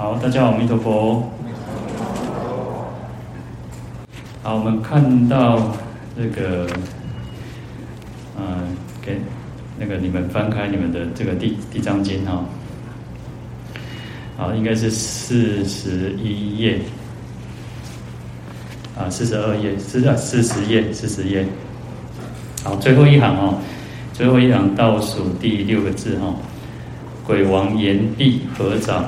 好，大家好，阿弥陀佛。好，我们看到这个，嗯、呃，给那个你们翻开你们的这个地地藏经哈。好，应该是四十一页，啊，四十二页，是啊，四十页，四十页。好，最后一行哦，最后一行倒数第六个字哈。鬼王炎帝，合掌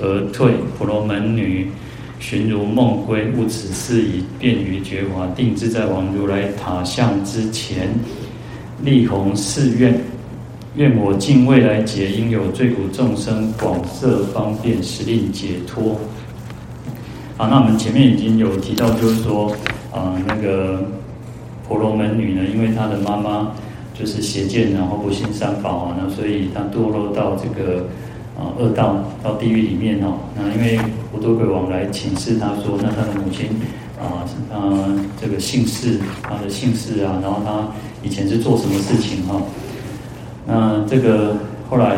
而退。婆罗门女寻如梦归，悟此事已，便于觉华定自在王如来塔像之前，立弘誓愿：愿我尽未来劫，应有罪苦众生广设方便，实令解脱。好，那我们前面已经有提到，就是说，啊、呃，那个婆罗门女呢，因为她的妈妈。就是邪见，然后不信三宝啊，那所以他堕落到这个啊恶道，到地狱里面哦。那因为无多鬼王来请示他说，那他的母亲啊，他这个姓氏，他的姓氏啊，然后他以前是做什么事情哈？那这个后来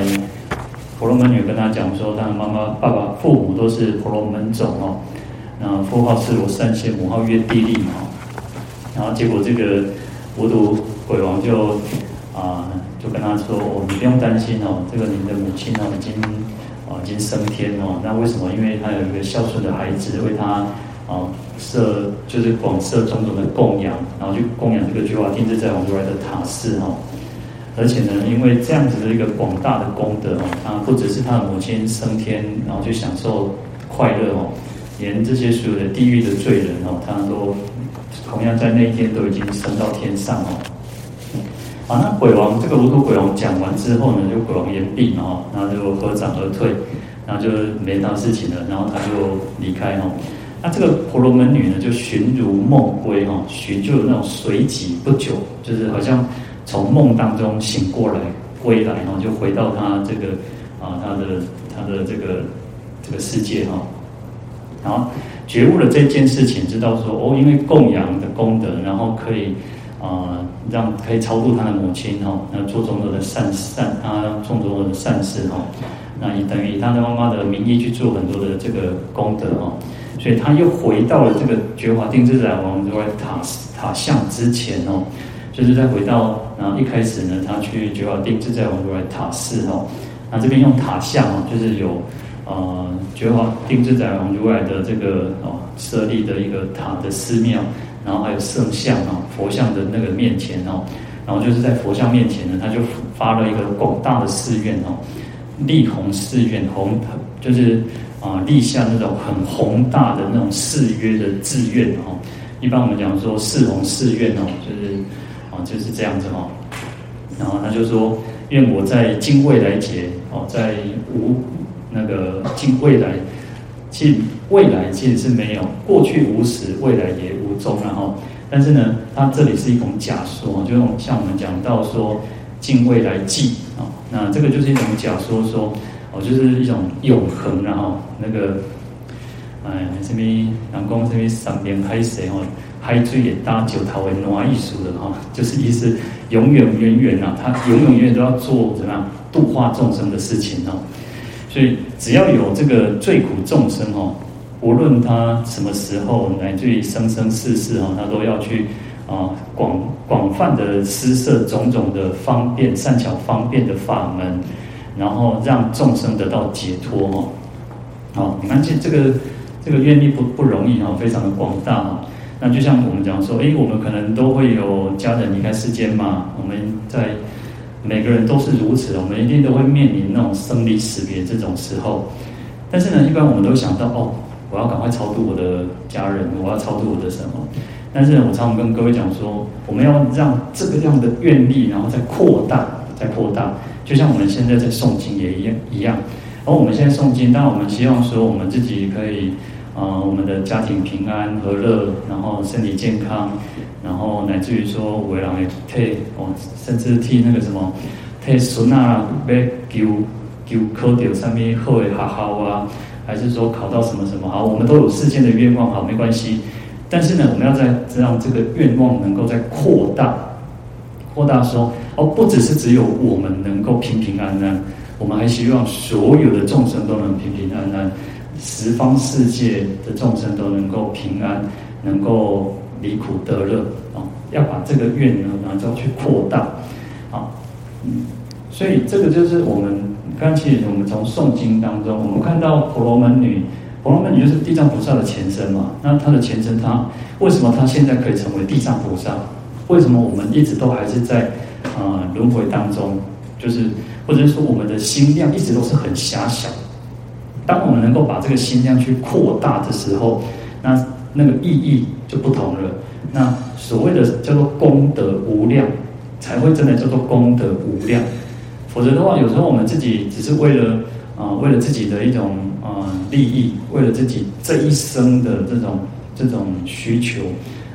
婆罗门女跟他讲说，他的妈妈、爸爸、父母都是婆罗门种哦。那父号是罗善仙，母号曰地利嘛。然后结果这个无多。鬼王就啊，就跟他说：“哦，你不用担心哦，这个你的母亲哦，已经啊，已经升天哦。那为什么？因为他有一个孝顺的孩子，为他啊设就是广设种种的供养，然后去供养这个觉华定自在王如来的塔寺哦。而且呢，因为这样子的一个广大的功德哦，他不只是他的母亲升天，然后去享受快乐哦，连这些所有的地狱的罪人哦，他都同样在那一天都已经升到天上哦。”啊，那鬼王这个无多鬼王讲完之后呢，就鬼王言毕嘛，哈，然后就合掌而退，然后就没他事情了，然后他就离开哈。那这个婆罗门女呢，就寻如梦归哈，寻就有那种随即不久，就是好像从梦当中醒过来归来，然后就回到他这个啊，他的他的这个这个世界哈，然后觉悟了这件事情，知道说哦，因为供养的功德，然后可以。啊，让可以超度他的母亲哈，那做种种的善善啊，做种种的善事哈，那也等于以他的妈妈的名义去做很多的这个功德哈，所以他又回到了这个觉华定自在王如来塔塔像之前哦，就是在回到然后一开始呢，他去觉华定自在王如来塔寺哈，那这边用塔像哦，就是有呃觉华定自在王如来的这个哦设立的一个塔的寺庙。然后还有圣像啊，佛像的那个面前哦，然后就是在佛像面前呢，他就发了一个广大的誓愿哦，立弘誓愿，弘就是啊立下那种很宏大的那种誓约的志愿哦。一般我们讲说誓弘誓愿哦，就是啊就是这样子哦。然后他就说，愿我在尽未来劫哦，在无那个尽未来。尽未来其实是没有，过去无始，未来也无终，然后，但是呢，它这里是一种假说，就像我们讲到说敬未来际啊，那这个就是一种假说，说哦，就是一种永恒，然后那个，哎，这边南宫这边三边海水哦，海水也搭九桃为挪艺术的哈，就是意思永远远远啊，他永永远远都要做怎么样度化众生的事情哦。所以，只要有这个罪苦众生哦，无论他什么时候，乃至于生生世世哦，他都要去啊广广泛的施设种种的方便善巧方便的法门，然后让众生得到解脱哦。好，你看这这个这个愿力不不容易哈，非常的广大哈。那就像我们讲说，诶，我们可能都会有家人离开世间嘛，我们在。每个人都是如此，我们一定都会面临那种生离死别这种时候。但是呢，一般我们都想到哦，我要赶快超度我的家人，我要超度我的什么？但是，我常常跟各位讲说，我们要让这个样的愿力，然后再扩大，再扩大。就像我们现在在诵经也一样一样。而我们现在诵经，当然我们希望说，我们自己可以。呃，我们的家庭平安和乐，然后身体健康，然后乃至于说，为人替哦，甚至替那个什么，替孙啊，要求求考到上面好的学校啊，还是说考到什么什么好，我们都有世间的愿望，好，没关系。但是呢，我们要在让这个愿望能够再扩大，扩大说哦，不只是只有我们能够平平安安，我们还希望所有的众生都能平平安安。十方世界的众生都能够平安，能够离苦得乐啊！要把这个愿呢，然后去扩大啊，嗯，所以这个就是我们刚才我们从诵经当中，我们看到婆罗门女，婆罗门女就是地藏菩萨的前身嘛。那她的前身，她为什么她现在可以成为地藏菩萨？为什么我们一直都还是在啊轮回当中？就是或者是说我们的心量一直都是很狭小。当我们能够把这个心量去扩大的时候，那那个意义就不同了。那所谓的叫做功德无量，才会真的叫做功德无量。否则的话，有时候我们自己只是为了啊、呃，为了自己的一种啊、呃、利益，为了自己这一生的这种这种需求，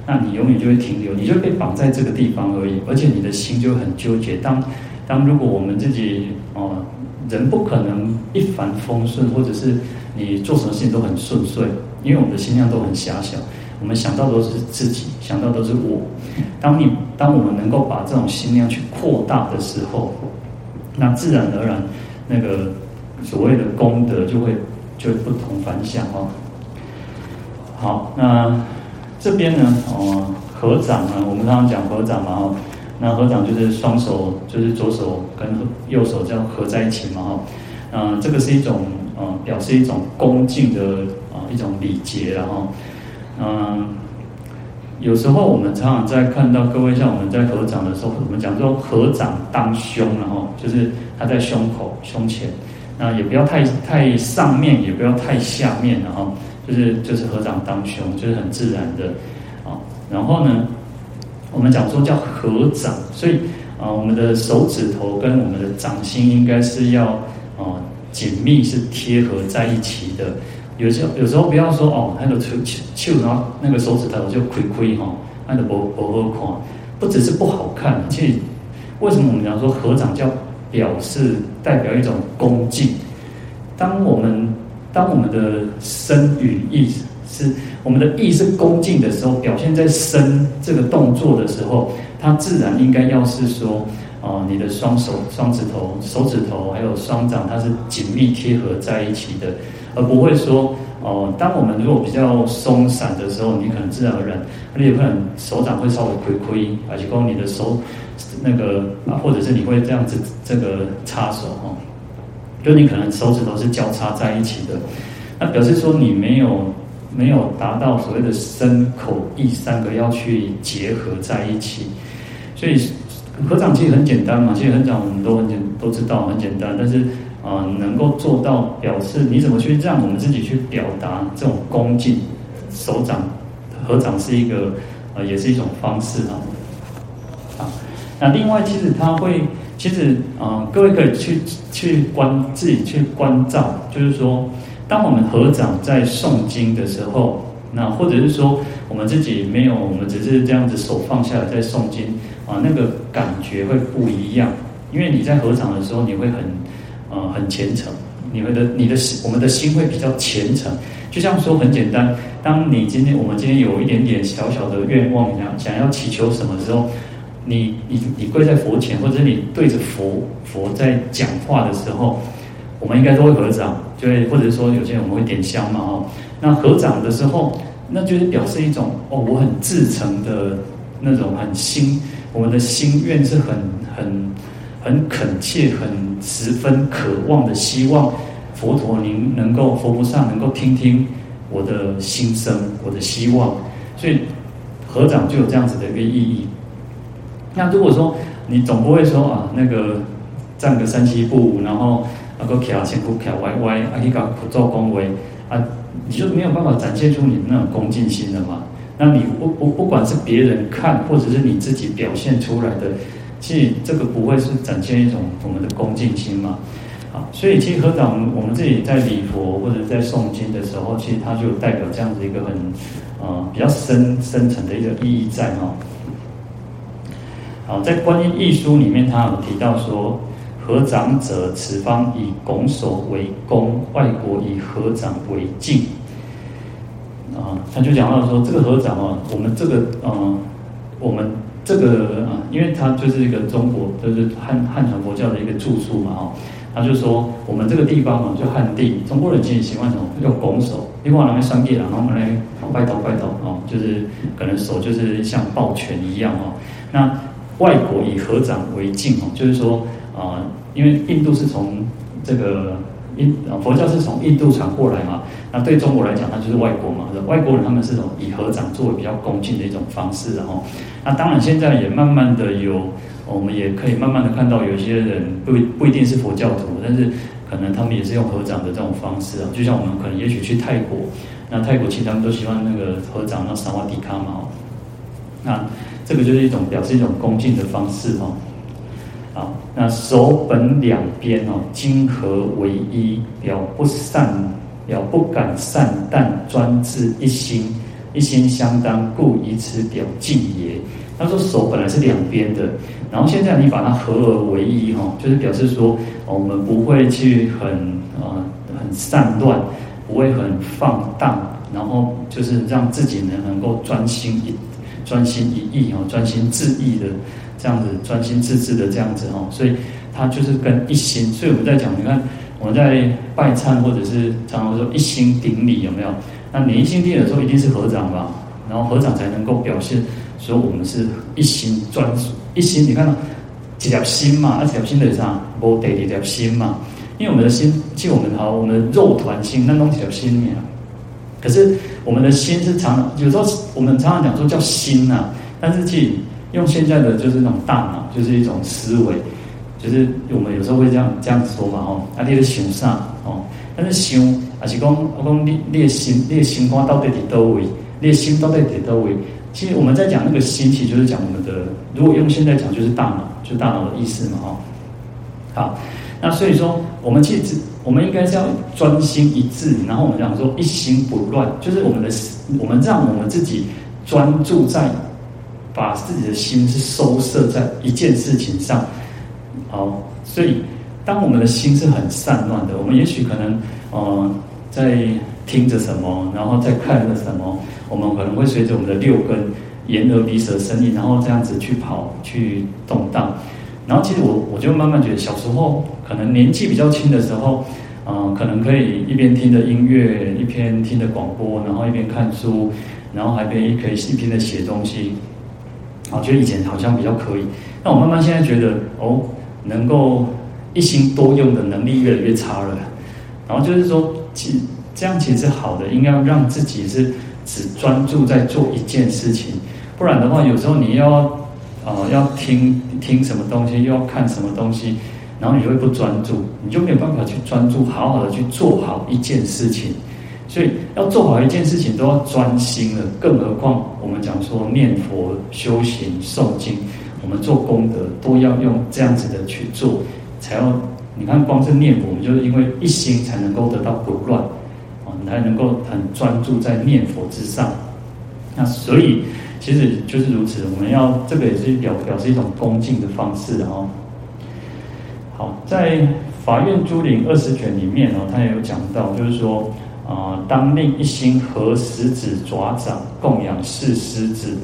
那你永远就会停留，你就被绑在这个地方而已，而且你的心就很纠结。当当如果我们自己哦。人不可能一帆风顺，或者是你做什么事情都很顺遂，因为我们的心量都很狭小，我们想到都是自己，想到都是我。当你当我们能够把这种心量去扩大的时候，那自然而然，那个所谓的功德就会就不同凡响哦。好，那这边呢，哦，合掌呢，我们刚刚讲合掌嘛，哦。那合掌就是双手，就是左手跟右手这样合在一起嘛，哈，嗯，这个是一种，呃，表示一种恭敬的啊一种礼节，然后，嗯，有时候我们常常在看到各位像我们在合掌的时候，我们讲说合掌当胸，然后就是他在胸口胸前，那也不要太太上面，也不要太下面，然后就是就是合掌当胸，就是很自然的，啊，然后呢。我们讲说叫合掌，所以啊，我们的手指头跟我们的掌心应该是要啊紧密是贴合在一起的。有时候有时候不要说哦，那个手手然后那个手指头就亏亏哈，那个不不好看，不只是不好看，其实为什么我们讲说合掌叫表示代表一种恭敬？当我们当我们的身与意。是我们的意是恭敬的时候，表现在身这个动作的时候，它自然应该要是说，哦、你的双手、双指头、手指头还有双掌，它是紧密贴合在一起的，而不会说，哦、当我们如果比较松散的时候，你可能自然而然，你有可能手掌会稍微亏亏，而且光你的手那个啊，或者是你会这样子这个插手哦，就你可能手指头是交叉在一起的，那表示说你没有。没有达到所谓的身口意三个要去结合在一起，所以合掌其实很简单嘛，其实合掌我们都很简都知道很简单，但是啊、能够做到表示你怎么去让我们自己去表达这种恭敬，手掌合掌是一个呃也是一种方式啊。啊，那另外其实他会其实啊、各位可以去去观自己去关照，就是说。当我们合掌在诵经的时候，那或者是说我们自己没有，我们只是这样子手放下来在诵经啊，那个感觉会不一样。因为你在合掌的时候，你会很呃很虔诚，你们的你的心，我们的心会比较虔诚。就像说很简单，当你今天我们今天有一点点小小的愿望，想想要祈求什么时候，你你你跪在佛前，或者你对着佛佛在讲话的时候。我们应该都会合掌，就会或者说有些人我们会点香嘛，哦，那合掌的时候，那就是表示一种哦，我很至诚的那种很心，我们的心愿是很很很恳切、很十分渴望的，希望佛陀您能够佛菩萨能够听听我的心声，我的希望，所以合掌就有这样子的一个意义。那如果说你总不会说啊，那个站个三七步，然后。啊，个卡前不卡歪歪，啊，你搞做恭维啊，你就没有办法展现出你那种恭敬心了嘛？那你不不不管是别人看，或者是你自己表现出来的，其实这个不会是展现一种我们的恭敬心嘛？啊，所以其实合掌，我们自己在礼佛或者在诵经的时候，其实它就代表这样子一个很呃比较深深层的一个意义在哈。好，在观音一书里面，他有提到说。合掌者，此方以拱手为恭，外国以合掌为敬。啊，他就讲到说，这个合掌啊，我们这个呃，我们这个啊，因为它就是一个中国，就是汉汉传佛教的一个著述嘛，哦，他就说我们这个地方嘛，就汉地，中国人其实喜欢什么？用拱手，另外两个商业，然后我们来拜头拜头哦，就是可能手就是像抱拳一样哦。那外国以合掌为敬哦，就是说啊、因为印度是从这个印佛教是从印度传过来嘛，那对中国来讲，它就是外国嘛，外国人他们是以合掌作为比较恭敬的一种方式，然后那当然现在也慢慢的有。我们也可以慢慢的看到，有些人不不一定是佛教徒，但是可能他们也是用合掌的这种方式啊。就像我们可能也许去泰国，那泰国其实他们都喜欢那个合掌，那萨瓦迪卡嘛。那这个就是一种表示一种恭敬的方式哦。好，那手本两边哦，经合为一，表不善，表不敢善，但专志一心，一心相当，故以此表敬也。他说手本来是两边的。然后现在你把它合而为一哈，就是表示说，我们不会去很呃很散乱，不会很放荡，然后就是让自己呢能够专心一专心一意哈，专心致意的这样子，专心致志的这样子哈。所以它就是跟一心。所以我们在讲，你看我们在拜忏或者是常常说一心顶礼有没有？那你一心顶礼的时候一定是合掌吧？然后合掌才能够表现说我们是一心专属。一心，你看到几条心嘛？那几条心的啥？无得几条心嘛？因为我们的心，即我们好，我们的肉团心那弄几条心呀？可是我们的心是常，有时候我们常常讲说叫心呐、啊，但是即用现在的就是那种大脑，就是一种思维，就是我们有时候会这样这样子说嘛哦，啊，你的想啥哦？但是想还是讲我讲你你的心，你的心肝到底伫叨位？你的心到底伫叨位？其实我们在讲那个心，其实就是讲我们的。如果用现在讲，就是大脑，就大脑的意思嘛，哈。好，那所以说，我们其实我们应该是要专心一致，然后我们讲说一心不乱，就是我们的，我们让我们自己专注在把自己的心是收摄在一件事情上。好，所以当我们的心是很散乱的，我们也许可能，呃，在听着什么，然后在看着什么。我们可能会随着我们的六根眼耳鼻舌身意，然后这样子去跑去动荡。然后其实我我就慢慢觉得，小时候可能年纪比较轻的时候，嗯、呃，可能可以一边听着音乐，一边听着广播，然后一边看书，然后还可以可以一边的写东西。啊，觉得以前好像比较可以。那我慢慢现在觉得，哦，能够一心多用的能力越来越差了。然后就是说，其这样其实是好的，应该让自己是。只专注在做一件事情，不然的话，有时候你要，呃，要听听什么东西，又要看什么东西，然后你会不专注，你就没有办法去专注，好好的去做好一件事情。所以要做好一件事情都要专心的，更何况我们讲说念佛、修行、诵经，我们做功德都要用这样子的去做，才要你看，光是念佛，我们就是因为一心才能够得到不乱。才能够很专注在念佛之上，那所以其实就是如此。我们要这个也是表表示一种恭敬的方式哦。好，在《法院珠林二十卷》里面哦，他也有讲到，就是说啊、呃，当令一心合十指爪掌供养四狮子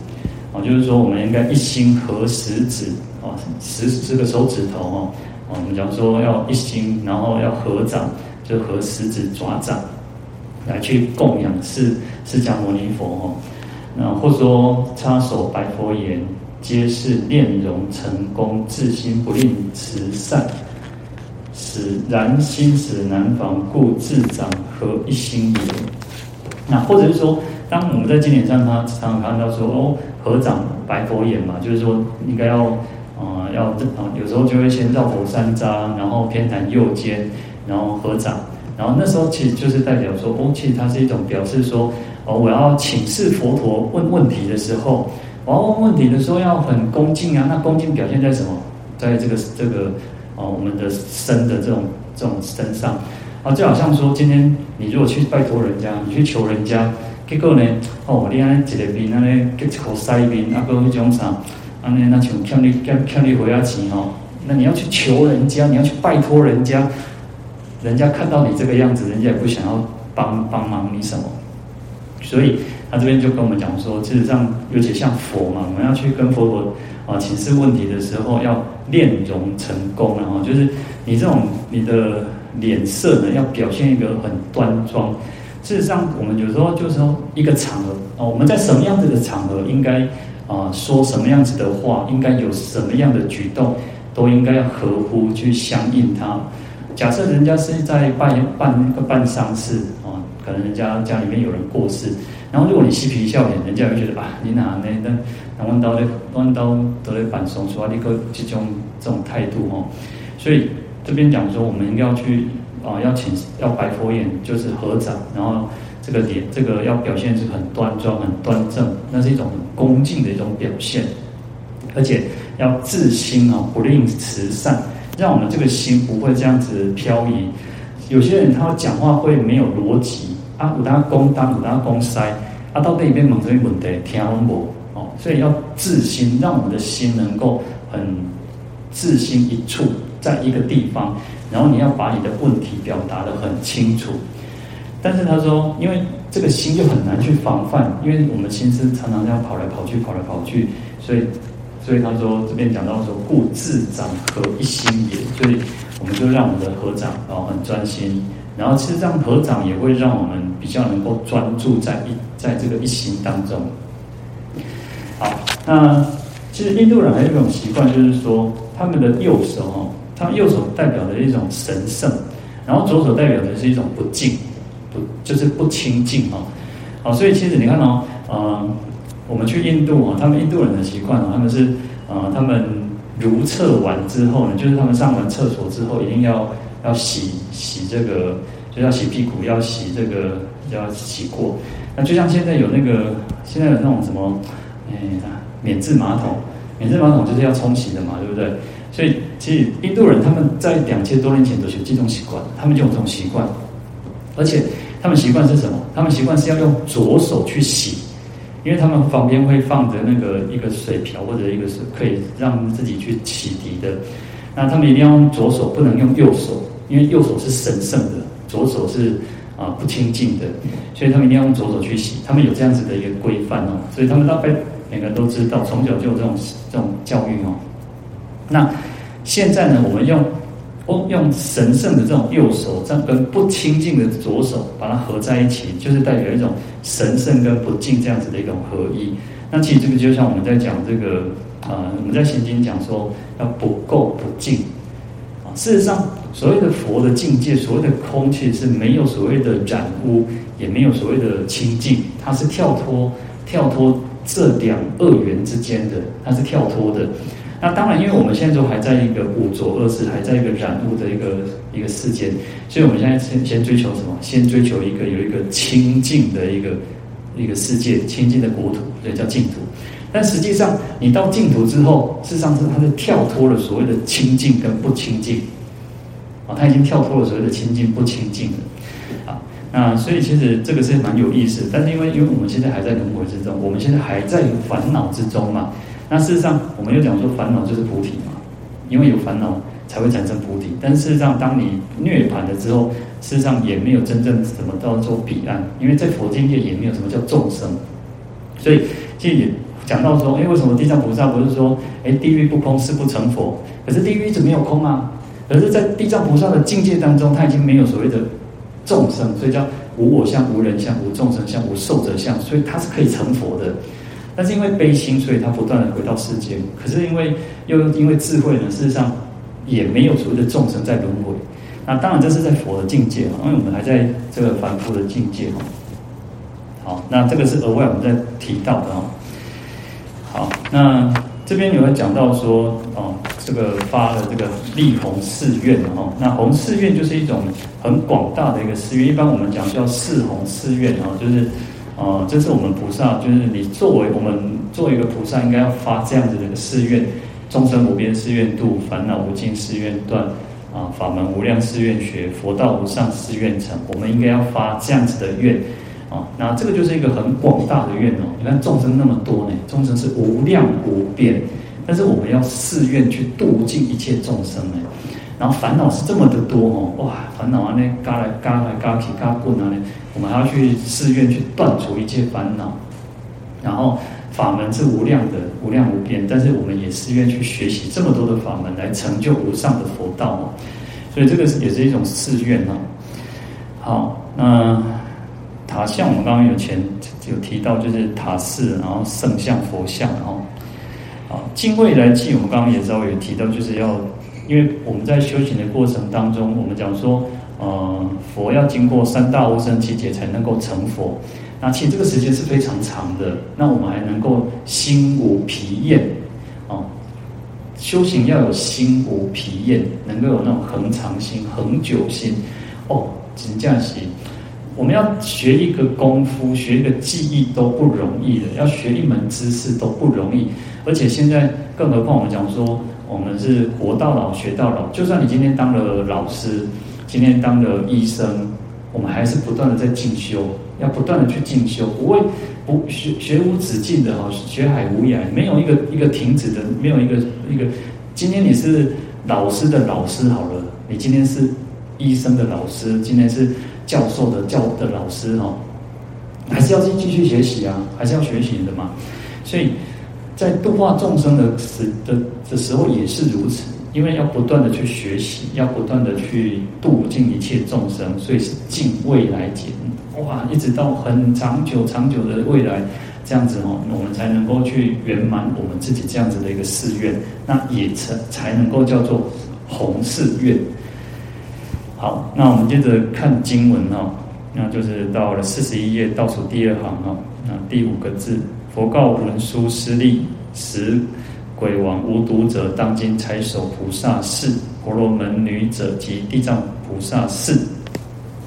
啊，就是说我们应该一心合十指啊，十这个手指头哦，我们讲说要一心，然后要合掌，就合十指爪掌。来去供养释释迦牟尼佛哦，那或说插手白佛言，皆是炼容成功，自心不吝慈善，使然心使难防，故自掌合一心也。那或者是说，当我们在经典上，他常常看到说哦，合掌白佛眼嘛，就是说应该要啊、呃、要啊，有时候就会先绕佛三匝，然后偏袒右肩，然后合掌。然后那时候其实就是代表说，哦，其实它是一种表示说，哦，我要请示佛陀问问题的时候，我要问问题的时候要很恭敬啊。那恭敬表现在什么？在这个这个哦，我们的身的这种这种身上啊，就好像说，今天你如果去拜托人家，你去求人家，结果呢，哦，你安一个面，安尼结一口塞面，啊，个那种啥，安尼那像欠你欠欠你回家钱哦，那你要去求人家，你要去拜托人家。人家看到你这个样子，人家也不想要帮帮忙你什么，所以他这边就跟我们讲说，事实上，尤其像佛嘛，我们要去跟佛陀啊请示问题的时候，要炼融成功，然后就是你这种你的脸色呢，要表现一个很端庄。事实上，我们有时候就是说一个场合啊，我们在什么样子的场合应该啊说什么样子的话，应该有什么样的举动，都应该要合乎去相应它。假设人家是在办办个办丧事啊，可能人家家里面有人过世，然后如果你嬉皮笑脸，人家会觉得啊，你哪那那那弯刀的弯刀得了板松出来，立刻这种这种态度哦。所以这边讲说，我们应该要去啊，要请要白佛眼，就是合掌，然后这个脸这个要表现是很端庄、很端正，那是一种很恭敬的一种表现，而且要自心啊，不吝慈善。让我们这个心不会这样子飘移。有些人他讲话会没有逻辑啊，有他公当，有他公塞啊，到那边猛追猛的听我哦，所以要自心，让我们的心能够很自心一处，在一个地方，然后你要把你的问题表达得很清楚。但是他说，因为这个心就很难去防范，因为我们心思常常这样跑来跑去，跑来跑去，所以。所以他说这边讲到说，故自掌合一心也。所以我们就让我们的合掌啊很专心，然后其实这样合掌也会让我们比较能够专注在一在这个一心当中。好，那其实印度人还有一种习惯，就是说他们的右手哦，他右手代表的一种神圣，然后左手代表的是一种不净，不就是不清净哦。好，所以其实你看哦，嗯。我们去印度啊，他们印度人的习惯啊，他们是啊，他们如厕完之后呢，就是他们上完厕所之后，一定要要洗洗这个，就要洗屁股，要洗这个，要洗过。那就像现在有那个，现在有那种什么，哎，免治马桶，免治马桶就是要冲洗的嘛，对不对？所以其实印度人他们在两千多年前都有这种习惯，他们就有这种习惯，而且他们习惯是什么？他们习惯是要用左手去洗。因为他们旁边会放着那个一个水瓢或者一个是可以让自己去洗涤的，那他们一定要用左手，不能用右手，因为右手是神圣的，左手是啊不清净的，所以他们一定要用左手去洗。他们有这样子的一个规范哦，所以他们大概每个人都知道，从小就有这种这种教育哦。那现在呢，我们用哦。用神圣的这种右手，这样跟不清净的左手把它合在一起，就是代表一种神圣跟不净这样子的一种合一。那其实这个就像我们在讲这个啊、我们在心经讲说要不垢不净啊。事实上，所谓的佛的境界，所谓的空，其实是没有所谓的染污，也没有所谓的清净，它是跳脱跳脱这两恶缘之间的，它是跳脱的。那当然，因为我们现在都还在一个五浊恶世，还在一个染污的一个一个世间，所以我们现在先先追求什么？先追求一个有一个清净的一个一个世界，清净的国土，所以叫净土。但实际上，你到净土之后，事实上是它是跳脱了所谓的清净跟不清净，啊，它已经跳脱了所谓的清净不清净了，啊，那所以其实这个是蛮有意思。但是因为因为我们现在还在轮回之中，我们现在还在烦恼之中嘛。那事实上，我们又讲说烦恼就是菩提嘛，因为有烦恼才会产生菩提。但事实上，当你涅槃了之后，事实上也没有真正什么叫做彼岸，因为在佛经界也没有什么叫众生。所以，其实也讲到说，哎，为什么地藏菩萨不是说，哎，地狱不空誓不成佛？可是地狱一直没有空啊。可是，在地藏菩萨的境界当中，他已经没有所谓的众生，所以叫无我相、无人相、无众生相、无寿者相，所以他是可以成佛的。但是因为悲心，所以他不断的回到世间。可是因为又因为智慧呢，事实上也没有所谓的众生在轮回。那当然这是在佛的境界嘛，因为我们还在这个凡夫的境界嘛。好，那这个是额外我们在提到的哦。好，那这边有人讲到说，哦，这个发了这个立弘誓愿哦。那弘誓愿就是一种很广大的一个誓愿，一般我们讲叫誓弘誓愿哦，就是。啊，这是我们菩萨，就是你作为我们作为一个菩萨，应该要发这样子的誓愿：众生无边誓愿度，烦恼无尽誓愿断，啊，法门无量誓愿学，佛道无上誓愿成。我们应该要发这样子的愿，啊，那这个就是一个很广大的愿哦。你看众生那么多呢，众生是无量无边，但是我们要誓愿去度尽一切众生呢。然后烦恼是这么的多哦，哇，烦恼啊，那嘎来嘎来嘎去嘎滚啊，那我们还要去誓愿去断除一切烦恼。然后法门是无量的，无量无边，但是我们也寺愿去学习这么多的法门，来成就无上的佛道哦。所以这个也是一种寺院哦。好，那塔像我们刚刚有前有提到，就是塔寺，然后圣像、佛像，然后啊，敬未来记，我们刚刚也稍微有提到，就是要，因为我们在修行的过程当中，我们讲说，呃，佛要经过三大阿僧只劫才能够成佛。那其实这个时间是非常长的，那我们还能够心无疲厌，哦，修行要有心无疲厌，能够有那种恒常心、恒久心，哦，真正是，我们要学一个功夫、学一个技艺都不容易的，要学一门知识都不容易，而且现在更何况我们讲说，我们是活到老学到老，就算你今天当了老师，今天当了医生，我们还是不断的在进修。要不断的去进修，不会不学学无止境的哈，学海无涯，没有一个一个停止的，没有一个一个。今天你是老师的老师好了，你今天是医生的老师，今天是教授的教的老师哈，还是要继继续学习啊，还是要学习的嘛。所以在度化众生的时的的时候也是如此，因为要不断的去学习，要不断的去度尽一切众生，所以是敬未来劫。哇，一直到很长久、长久的未来，这样子哦，我们才能够去圆满我们自己这样子的一个誓愿，那也才才能够叫做弘誓愿。好，那我们接着看经文哦，那就是到了四十一页倒数第二行哦，那第五个字，佛告文殊师利，时鬼王无毒者，当今财首菩萨是婆罗门女者及地藏菩萨是。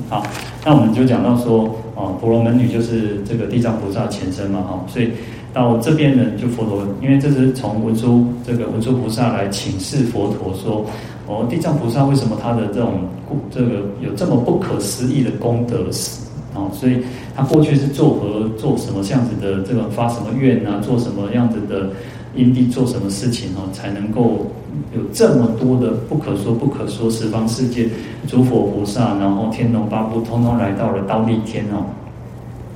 好，那我们就讲到说，哦，婆罗门女就是这个地藏菩萨前身嘛，哈，所以到这边呢，就佛陀，因为这是从文殊这个文殊菩萨来请示佛陀说，哦，地藏菩萨为什么他的这种这个有这么不可思议的功德史啊？所以他过去是做何做什么这样子的这个发什么愿啊，做什么样子的因地做什么事情哦，才能够。有这么多的不可说不可说十方世界诸佛菩萨，然后天龙八部通通来到了忉利天哦。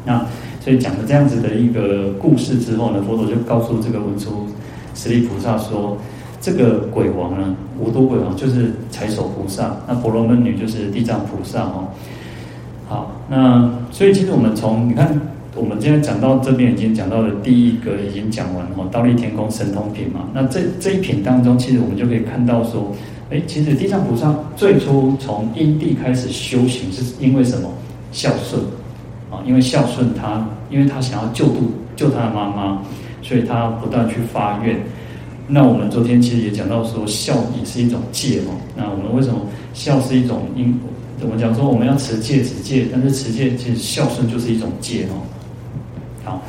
那所以讲了这样子的一个故事之后呢，佛陀就告诉这个文殊师利菩萨说，这个鬼王呢，无毒鬼王就是财首菩萨，那婆罗门女就是地藏菩萨哦。好，那所以其实我们从你看。我们今天讲到这边已经讲到了第一个已经讲完了哦，忉利天宫神通品嘛。那这这一品当中，其实我们就可以看到说，哎，其实地藏菩萨最初从因地开始修行，是因为什么？孝顺啊，因为孝顺他，因为他想要救度救他的妈妈，所以他不断去发愿。那我们昨天其实也讲到说，孝也是一种戒哦。那我们为什么孝是一种因果？我们讲说我们要持戒止戒，但是持戒其实孝顺就是一种戒哦。好，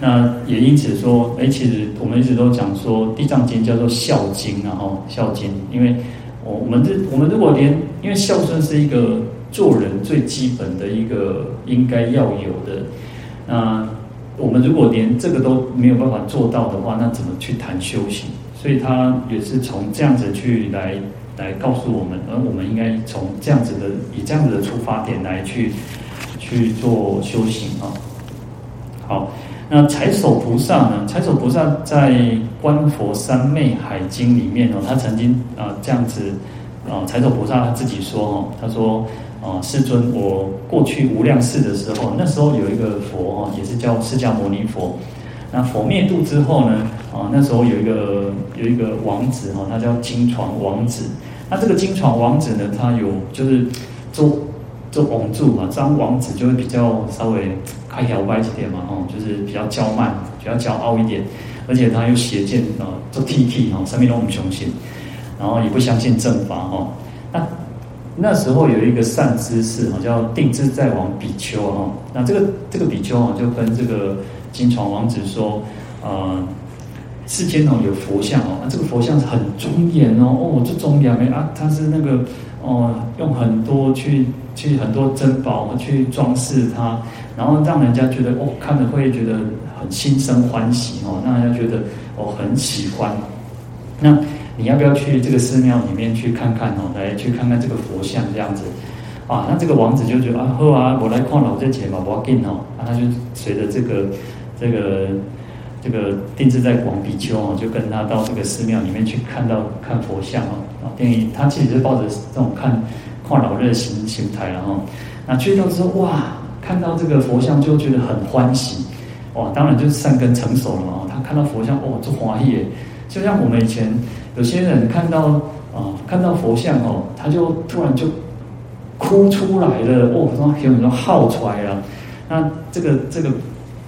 那也因此说，哎，其实我们一直都讲说，《地藏经》叫做孝经，然后孝经，因为我我们这我们如果连，因为孝顺是一个做人最基本的一个应该要有的，那我们如果连这个都没有办法做到的话，那怎么去谈修行？所以他也是从这样子去来来告诉我们，而我们应该从这样子的以这样子的出发点来去去做修行啊。好，那财首菩萨呢？财首菩萨在《观佛三昧海经》里面哦，他曾经啊这样子啊，财首菩萨他自己说哦，他说啊，世尊，我过去无量世的时候，那时候有一个佛哦，也是叫释迦牟尼佛。那佛灭度之后呢，啊，那时候有一个有一个王子哈，他叫金床王子。那这个金床王子呢，他有就是做。做王柱嘛，这样王子就会比较稍微开条歪一点嘛，哦，就是比较骄慢，比较骄傲一点，而且他又邪见啊，做 T T 哈，上面都很雄心，然后也不相信正法哦。那那时候有一个善知识哈，叫定制在王比丘哈。那这个这个比丘哦，就跟这个金床王子说，呃，世间哦有佛像哦，那这个佛像是很庄严哦，哦，这庄严没啊，它是那个。哦，用很多去去很多珍宝去装饰它，然后让人家觉得哦，看着会觉得很心生欢喜哦，让人家觉得哦很喜欢。那你要不要去这个寺庙里面去看看哦？来去看看这个佛像这样子啊？那这个王子就觉得啊，好啊，我来看老这钱嘛，我要给哦。那他就随着这个这个这个定制在广比丘哦，就跟他到这个寺庙里面去看到看佛像哦，啊，等于他其实是抱着这种看看老热心心态然后，那去到之后哇，看到这个佛像就觉得很欢喜，哇，当然就是善根成熟了嘛，他看到佛像哦，这欢喜，就像我们以前有些人看到啊，看到佛像哦，他就突然就哭出来了，哦，说有很多号出来了，那这个这个。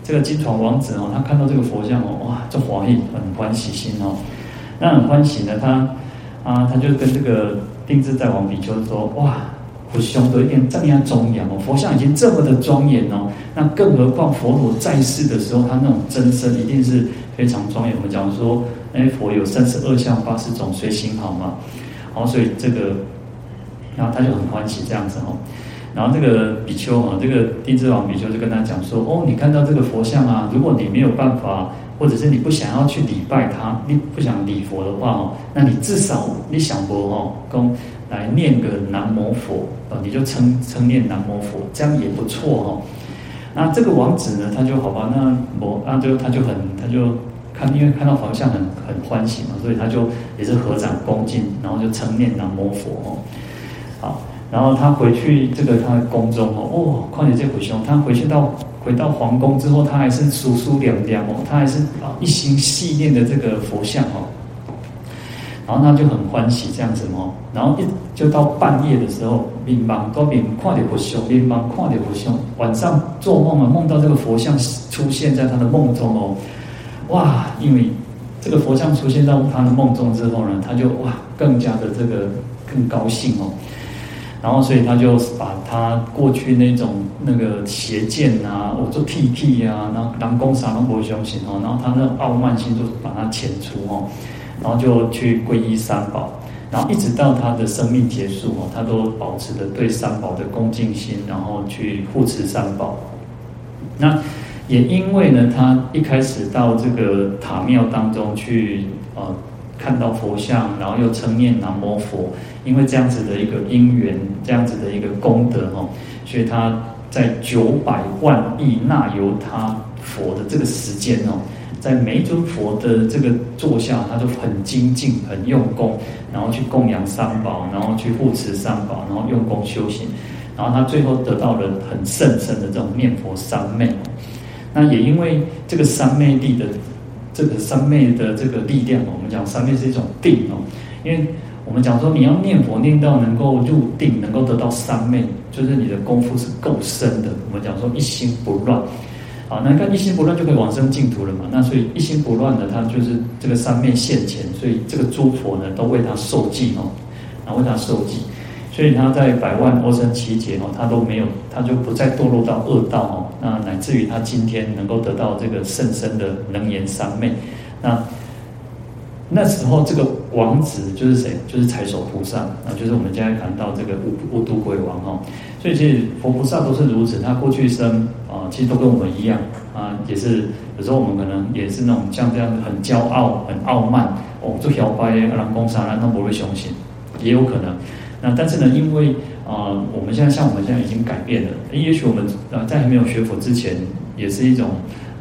这个金床王子哦，他看到这个佛像哦，哇，就欢喜，很欢喜心哦。那很欢喜呢，他啊，他就跟这个定自在王比丘说：哇，佛像都一点这样庄严哦，佛像已经这么的庄严哦，那更何况佛陀在世的时候，他那种真身一定是非常庄严。我们讲说，哎，佛有三十二相八十种随行好嘛，好，所以这个，然后他就很欢喜这样子哦。然后这个比丘啊，这个定自王比丘就跟他讲说：哦，你看到这个佛像啊，如果你没有办法，或者是你不想要去礼拜他，你不想礼佛的话哦，那你至少你想佛哦，供来念个南无佛啊，你就称称念南无佛，这样也不错哦。那这个王子呢，他就好吧，那我那就他就很他就看，因为看到佛像很很欢喜嘛，所以他就也是合掌恭敬，然后就称念南无佛哦，好。然后他回去这个他的宫中哦，哦，况且这回兄，他回去到回到皇宫之后，他还是疏疏凉凉哦，他还是啊一心系念的这个佛像哦，然后他就很欢喜这样子哦，然后一就到半夜的时候，明茫高明况且佛兄，明茫况且佛兄，晚上做梦啊，梦到这个佛像出现在他的梦中哦，哇，因为这个佛像出现在他的梦中之后呢，他就哇更加的这个更高兴哦。然后，所以他就把他过去那种那个邪见啊，我做屁屁啊，然后当公杀人不相信哦，然后他那傲慢心就把他遣除哦，然后就去皈依三宝，然后一直到他的生命结束哦，他都保持着对三宝的恭敬心，然后去护持三宝。那也因为呢，他一开始到这个塔庙当中去呃。看到佛像，然后又称念南无佛，因为这样子的一个因缘，这样子的一个功德哦，所以他在九百万亿那由他佛的这个时间哦，在每一尊佛的这个座下，他就很精进、很用功，然后去供养三宝，然后去护持三宝，然后用功修行，然后他最后得到了很甚深的这种念佛三昧。那也因为这个三昧力的。这个三昧的这个力量，我们讲三昧是一种定哦，因为我们讲说你要念佛念到能够入定，能够得到三昧，就是你的功夫是够深的。我们讲说一心不乱，好，那看一心不乱就可以往生净土了嘛。那所以一心不乱的，他就是这个三昧现前，所以这个诸佛呢都为他受记哦，然后为他受记。所以他在百万阿僧只劫哦，他都没有，他就不再堕落到恶道哦。那乃至于他今天能够得到这个甚深的能言三昧，那那时候这个王子就是谁？就是财首菩萨，那就是我们现在谈到这个五五毒鬼王哦。所以其实佛菩萨都是如此，他过去生啊，其实都跟我们一样啊，也是有时候我们可能也是那种像这样很骄傲、很傲慢哦，做小白阿兰公沙兰那不会雄心，也有可能。那但是呢，因为啊、呃，我们现在像我们现在已经改变了，也许我们呃在还没有学佛之前，也是一种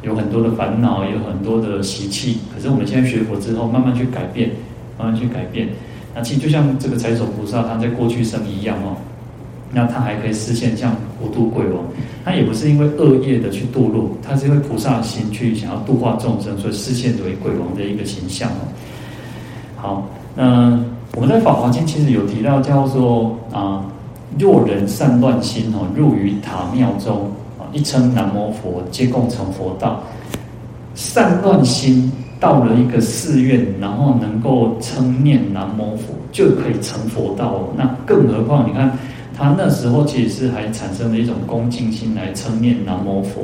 有很多的烦恼，有很多的习气。可是我们现在学佛之后，慢慢去改变，慢慢去改变。那其实就像这个财首菩萨他在过去生一样哦，那他还可以实现像五度鬼王，他也不是因为恶业的去堕落，他是因为菩萨心去想要度化众生，所以实现为鬼王的一个形象哦。好，那。我们在《法华经》其实有提到，叫做啊，若人善乱心哦，入于塔庙中啊，一称南无佛，皆共成佛道。善乱心到了一个寺院，然后能够称念南无佛，就可以成佛道。那更何况，你看他那时候其实是还产生了一种恭敬心来称念南无佛。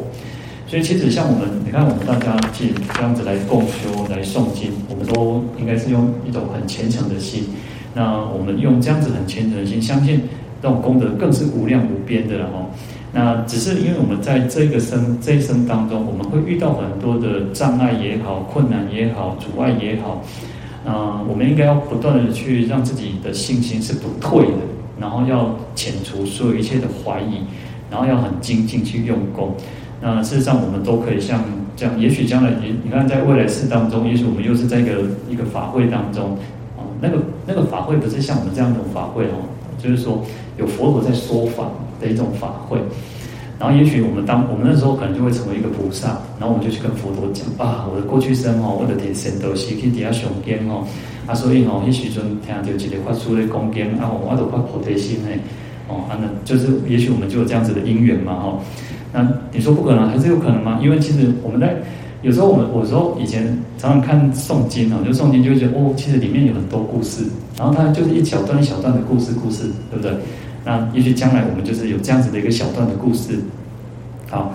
所以其实像我们，你看我们大家去这样子来共修、来诵经，我们都应该是用一种很虔诚的心。那我们用这样子很虔诚的心，相信这种功德更是无量无边的了哦。那只是因为我们在这个生这一生当中，我们会遇到很多的障碍也好、困难也好、阻碍也好。啊，我们应该要不断的去让自己的信心是不退的，然后要遣除所有一切的怀疑，然后要很精进去用功。那事实上，我们都可以像这样，也许将来你你看在未来世当中，也许我们又是在一个一个法会当中，啊，那个那个法会不是像我们这样一种法会哦，就是说有佛陀在说法的一种法会。然后也许我们当我们那时候可能就会成为一个菩萨，然后我们就去跟佛陀讲啊，我的过去生哦，我的天神都是去底下上根哦，啊，所以哦，那时阵听到一个发出的恭敬啊，我都发菩提心呢，哦，啊，那就是也许我们就有这样子的因缘嘛，哈。那你说不可能，还是有可能吗？因为其实我们在有时候我们，我说以前常常看诵经啊，就诵经就会觉得哦，其实里面有很多故事，然后它就是一小段一小段的故事，故事对不对？那也许将来我们就是有这样子的一个小段的故事，好，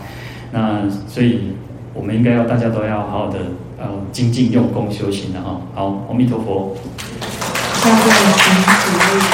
那所以我们应该要大家都要好好的呃精进用功修行的哈。好，阿弥陀佛。